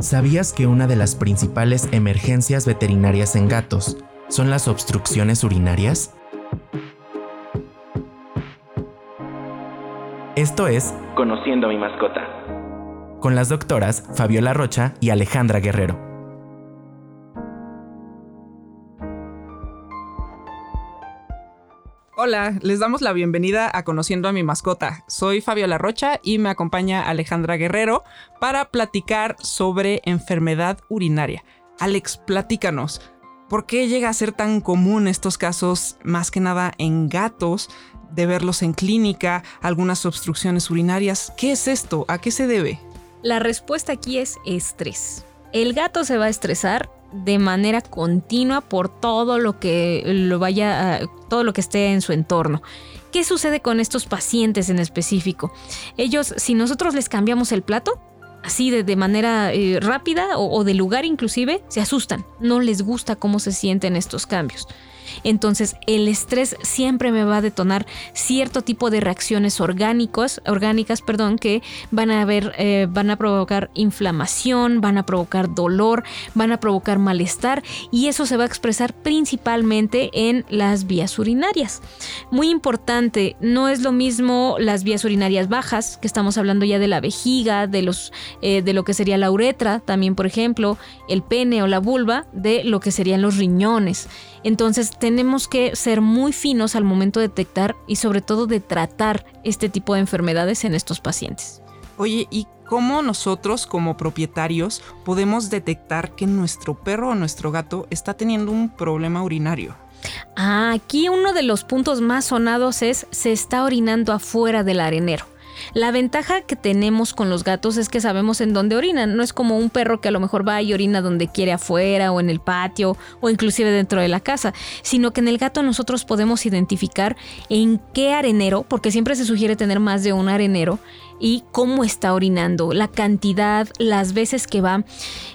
¿Sabías que una de las principales emergencias veterinarias en gatos son las obstrucciones urinarias? Esto es Conociendo a mi mascota. Con las doctoras Fabiola Rocha y Alejandra Guerrero. Hola, les damos la bienvenida a Conociendo a mi mascota. Soy Fabiola Rocha y me acompaña Alejandra Guerrero para platicar sobre enfermedad urinaria. Alex, platícanos. ¿Por qué llega a ser tan común estos casos, más que nada en gatos, de verlos en clínica, algunas obstrucciones urinarias? ¿Qué es esto? ¿A qué se debe? La respuesta aquí es estrés. El gato se va a estresar de manera continua por todo lo que lo vaya, todo lo que esté en su entorno. ¿Qué sucede con estos pacientes en específico? Ellos, si nosotros les cambiamos el plato, así de, manera eh, rápida o de lugar inclusive, se asustan. No les gusta cómo se sienten estos cambios. Entonces, el estrés siempre me va a detonar cierto tipo de reacciones orgánicos, orgánicas perdón, que van a, ver, eh, van a provocar inflamación, van a provocar dolor, van a provocar malestar y eso se va a expresar principalmente en las vías urinarias. Muy importante, no es lo mismo las vías urinarias bajas, que estamos hablando ya de la vejiga, de, los, eh, de lo que sería la uretra, también por ejemplo, el pene o la vulva, de lo que serían los riñones. Entonces tenemos que ser muy finos al momento de detectar y sobre todo de tratar este tipo de enfermedades en estos pacientes. Oye, ¿y cómo nosotros como propietarios podemos detectar que nuestro perro o nuestro gato está teniendo un problema urinario? Ah, aquí uno de los puntos más sonados es se está orinando afuera del arenero. La ventaja que tenemos con los gatos es que sabemos en dónde orinan. No es como un perro que a lo mejor va y orina donde quiere afuera o en el patio o inclusive dentro de la casa, sino que en el gato nosotros podemos identificar en qué arenero, porque siempre se sugiere tener más de un arenero, y cómo está orinando, la cantidad, las veces que va.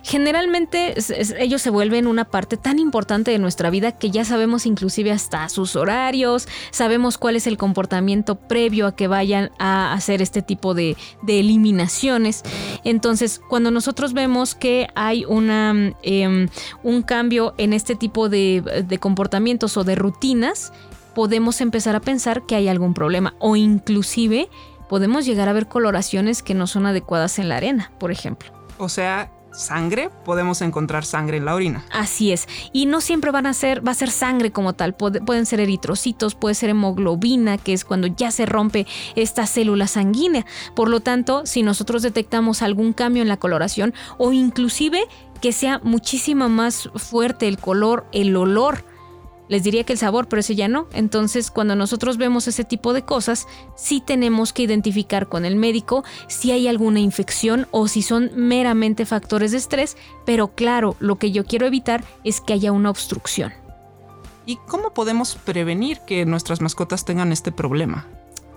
Generalmente ellos se vuelven una parte tan importante de nuestra vida que ya sabemos inclusive hasta sus horarios, sabemos cuál es el comportamiento previo a que vayan a hacer este tipo de, eliminaciones. Entonces, cuando nosotros vemos que hay una, em, un cambio en este tipo de, de comportamientos o de rutinas, podemos empezar a pensar que hay algún problema o inclusive podemos llegar a ver coloraciones que no son adecuadas en la arena, por ejemplo. O sea, sangre, podemos encontrar sangre en la orina. Así es. Y no siempre van a ser, va a ser sangre como tal. pueden ser eritrocitos, puede ser hemoglobina, que es cuando ya se rompe esta célula sanguínea. Por lo tanto, si nosotros detectamos algún cambio en la coloración o inclusive que sea muchísimo más fuerte el color, el olor les diría que el sabor, pero ese ya no. Entonces, cuando nosotros vemos ese tipo de cosas, sí tenemos que identificar con el médico si hay alguna infección o si son meramente factores de estrés, pero claro, lo que yo quiero evitar es que haya una obstrucción. ¿Y cómo podemos prevenir que nuestras mascotas tengan este problema?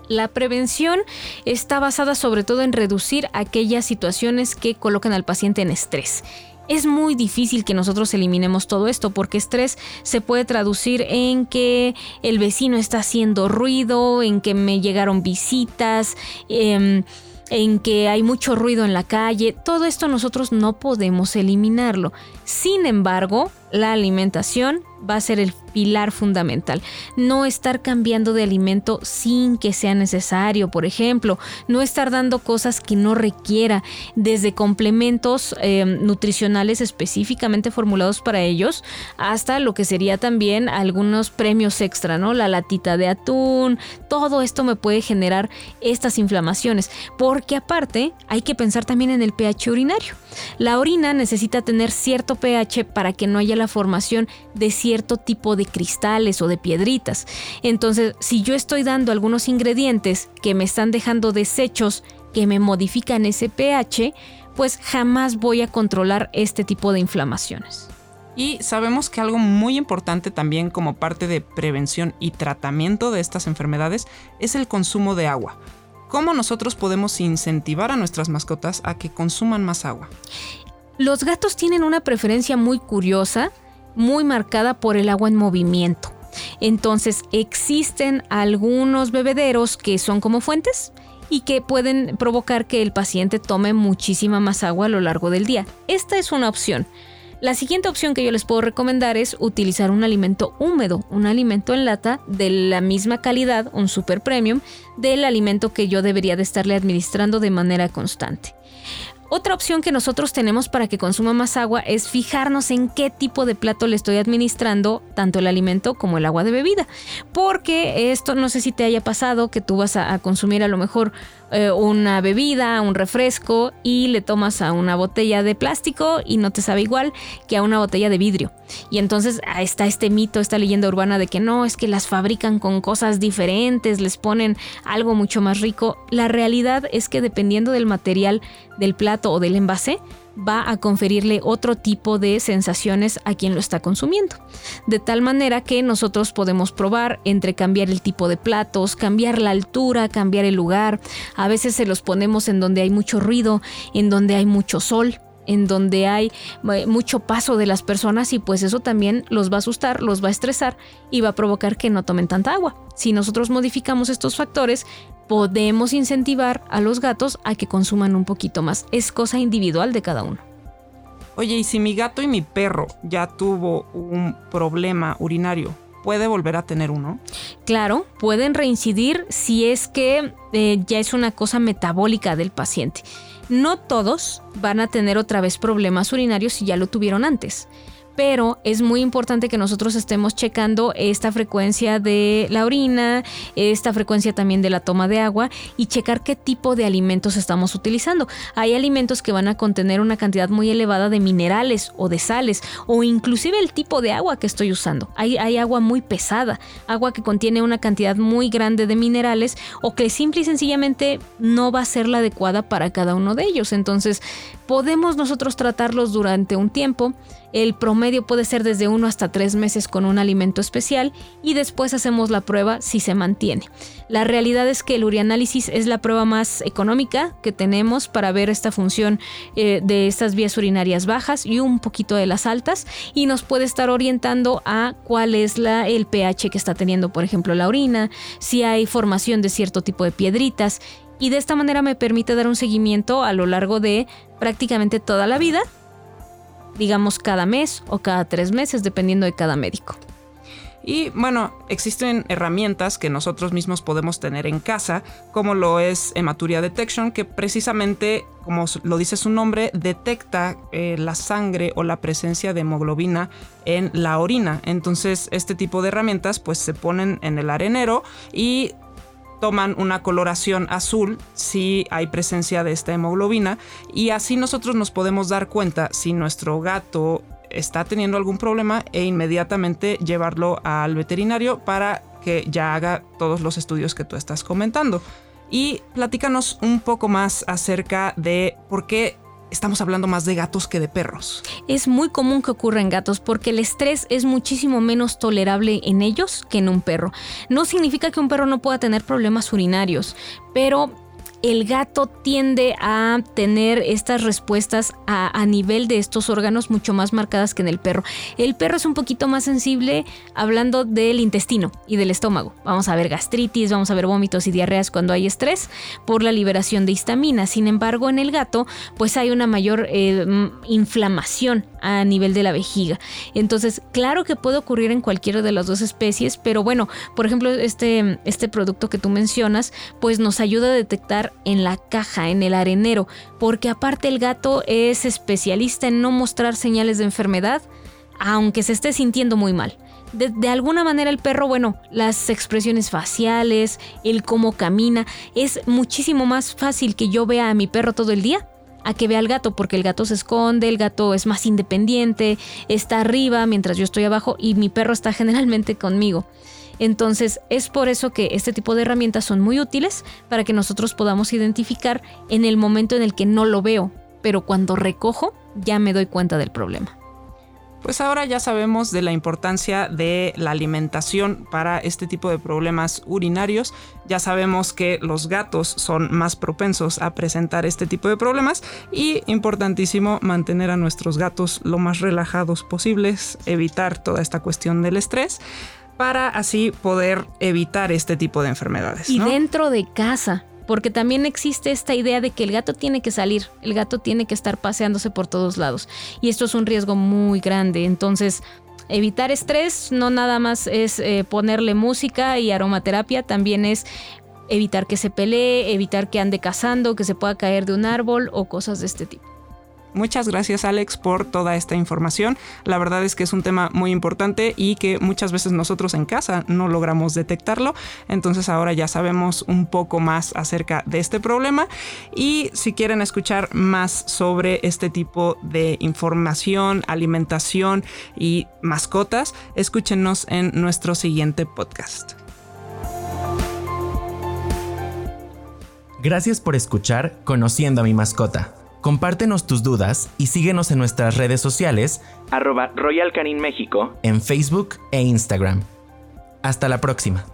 La prevención está basada sobre todo en reducir aquellas situaciones que colocan al paciente en estrés. Es muy difícil que nosotros eliminemos todo esto porque estrés se puede traducir en que el vecino está haciendo ruido, en que me llegaron visitas, em, en que hay mucho ruido en la calle. Todo esto nosotros no podemos eliminarlo. Sin embargo, la alimentación va a ser el pilar fundamental. No estar cambiando de alimento sin que sea necesario, por ejemplo, no estar dando cosas que no requiera, desde complementos em, nutricionales específicamente formulados para ellos, hasta lo que sería también algunos premios extra, ¿no? La latita de atún, todo esto me puede generar estas inflamaciones, porque aparte hay que pensar también en el pH urinario. La orina necesita tener cierto pH para que no haya la formación de cierto tipo de cristales o de piedritas. Entonces, si yo estoy dando algunos ingredientes que me están dejando desechos que me modifican ese pH, pues jamás voy a controlar este tipo de inflamaciones. Y sabemos que algo muy importante también como parte de prevención y tratamiento de estas enfermedades es el consumo de agua. ¿Cómo nosotros podemos incentivar a nuestras mascotas a que consuman más agua? Los gatos tienen una preferencia muy curiosa muy marcada por el agua en movimiento. Entonces existen algunos bebederos que son como fuentes y que pueden provocar que el paciente tome muchísima más agua a lo largo del día. Esta es una opción. La siguiente opción que yo les puedo recomendar es utilizar un alimento húmedo, un alimento en lata de la misma calidad, un super premium, del alimento que yo debería de estarle administrando de manera constante. Otra opción que nosotros tenemos para que consuma más agua es fijarnos en qué tipo de plato le estoy administrando tanto el alimento como el agua de bebida. Porque esto no sé si te haya pasado que tú vas a, consumir a lo mejor eh, una bebida, un refresco y le tomas a una botella de plástico y no te sabe igual que a una botella de vidrio. Y entonces está este mito, esta leyenda urbana de que no, es que las fabrican con cosas diferentes, les ponen algo mucho más rico. La realidad es que dependiendo del material del plato o del envase, va a conferirle otro tipo de sensaciones a quien lo está consumiendo. De tal manera que nosotros podemos probar entre cambiar el tipo de platos, cambiar la altura, cambiar el lugar. A veces se los ponemos en donde hay mucho ruido, en donde hay mucho sol en donde hay eh, mucho paso de las personas y pues eso también los va a asustar, los va a estresar y va a provocar que no tomen tanta agua. Si nosotros modificamos estos factores, podemos incentivar a los gatos a que consuman un poquito más. Es cosa individual de cada uno. Oye, y si mi gato y mi perro ya tuvo un problema urinario, ¿puede volver a tener uno? Claro, pueden reincidir si es que eh, ya es una cosa metabólica del paciente. No todos van a tener otra vez problemas urinarios si ya lo tuvieron antes pero es muy importante que nosotros estemos checando esta frecuencia de la orina, esta frecuencia también de la toma de agua y checar qué tipo de alimentos estamos utilizando. Hay alimentos que van a contener una cantidad muy elevada de minerales o de sales o inclusive el tipo de agua que estoy usando. Hay, hay agua muy pesada, agua que contiene una cantidad muy grande de minerales o que simple y sencillamente no va a ser la adecuada para cada uno de ellos. Entonces podemos nosotros tratarlos durante un tiempo el promedio puede ser desde uno hasta tres meses con un alimento especial y después hacemos la prueba si se mantiene. La realidad es que el urianálisis es la prueba más económica que tenemos para ver esta función eh, de estas vías urinarias bajas y un poquito de las altas y nos puede estar orientando a cuál es la, el pH que está teniendo, por ejemplo, la orina, si hay formación de cierto tipo de piedritas y de esta manera me permite dar un seguimiento a lo largo de prácticamente toda la vida digamos cada mes o cada tres meses, dependiendo de cada médico. Y bueno, existen herramientas que nosotros mismos podemos tener en casa, como lo es Hematuria Detection, que precisamente, como lo dice su nombre, detecta eh, la sangre o la presencia de hemoglobina en la orina. Entonces, este tipo de herramientas pues se ponen en el arenero y toman una coloración azul si hay presencia de esta hemoglobina y así nosotros nos podemos dar cuenta si nuestro gato está teniendo algún problema e inmediatamente llevarlo al veterinario para que ya haga todos los estudios que tú estás comentando. Y platícanos un poco más acerca de por qué estamos hablando más de gatos que de perros. Es muy común que ocurra en gatos porque el estrés es muchísimo menos tolerable en ellos que en un perro. No significa que un perro no pueda tener problemas urinarios, pero el gato tiende a tener estas respuestas a, nivel de estos órganos mucho más marcadas que en el perro. El perro es un poquito más sensible hablando del intestino y del estómago. Vamos a ver gastritis, vamos a ver vómitos y diarreas cuando hay estrés por la liberación de histamina. Sin embargo, en el gato, pues hay una mayor eh, inflamación a nivel de la vejiga. Entonces, claro que puede ocurrir en cualquiera de las dos especies, pero bueno, por ejemplo, este, este producto que tú mencionas, pues nos ayuda a detectar en la caja, en el arenero, porque aparte el gato es especialista en no mostrar señales de enfermedad, aunque se esté sintiendo muy mal. De, alguna manera el perro, bueno, las expresiones faciales, el cómo camina, es muchísimo más fácil que yo vea a mi perro todo el día a que vea al gato, porque el gato se esconde, el gato es más independiente, está arriba mientras yo estoy abajo y mi perro está generalmente conmigo. Entonces es por eso que este tipo de herramientas son muy útiles para que nosotros podamos identificar en el momento en el que no lo veo, pero cuando recojo ya me doy cuenta del problema. Pues ahora ya sabemos de la importancia de la alimentación para este tipo de problemas urinarios. Ya sabemos que los gatos son más propensos a presentar este tipo de problemas y importantísimo mantener a nuestros gatos lo más relajados posibles, evitar toda esta cuestión del estrés para así poder evitar este tipo de enfermedades. Y dentro de casa, porque también existe esta idea de que el gato tiene que salir, el gato tiene que estar paseándose por todos lados y esto es un riesgo muy grande, entonces evitar estrés no nada más es eh, ponerle música y aromaterapia, también es evitar que se pelee, evitar que ande cazando, que se pueda caer de un árbol o cosas de este tipo. Muchas gracias Alex por toda esta información. La verdad es que es un tema muy importante y que muchas veces nosotros en casa no logramos detectarlo. Entonces ahora ya sabemos un poco más acerca de este problema. Y si quieren escuchar más sobre este tipo de información, alimentación y mascotas, escúchenos en nuestro siguiente podcast. Gracias por escuchar Conociendo a mi mascota. Compártenos tus dudas y síguenos en nuestras redes sociales arroba Royal Canin México en Facebook e Instagram. Hasta la próxima.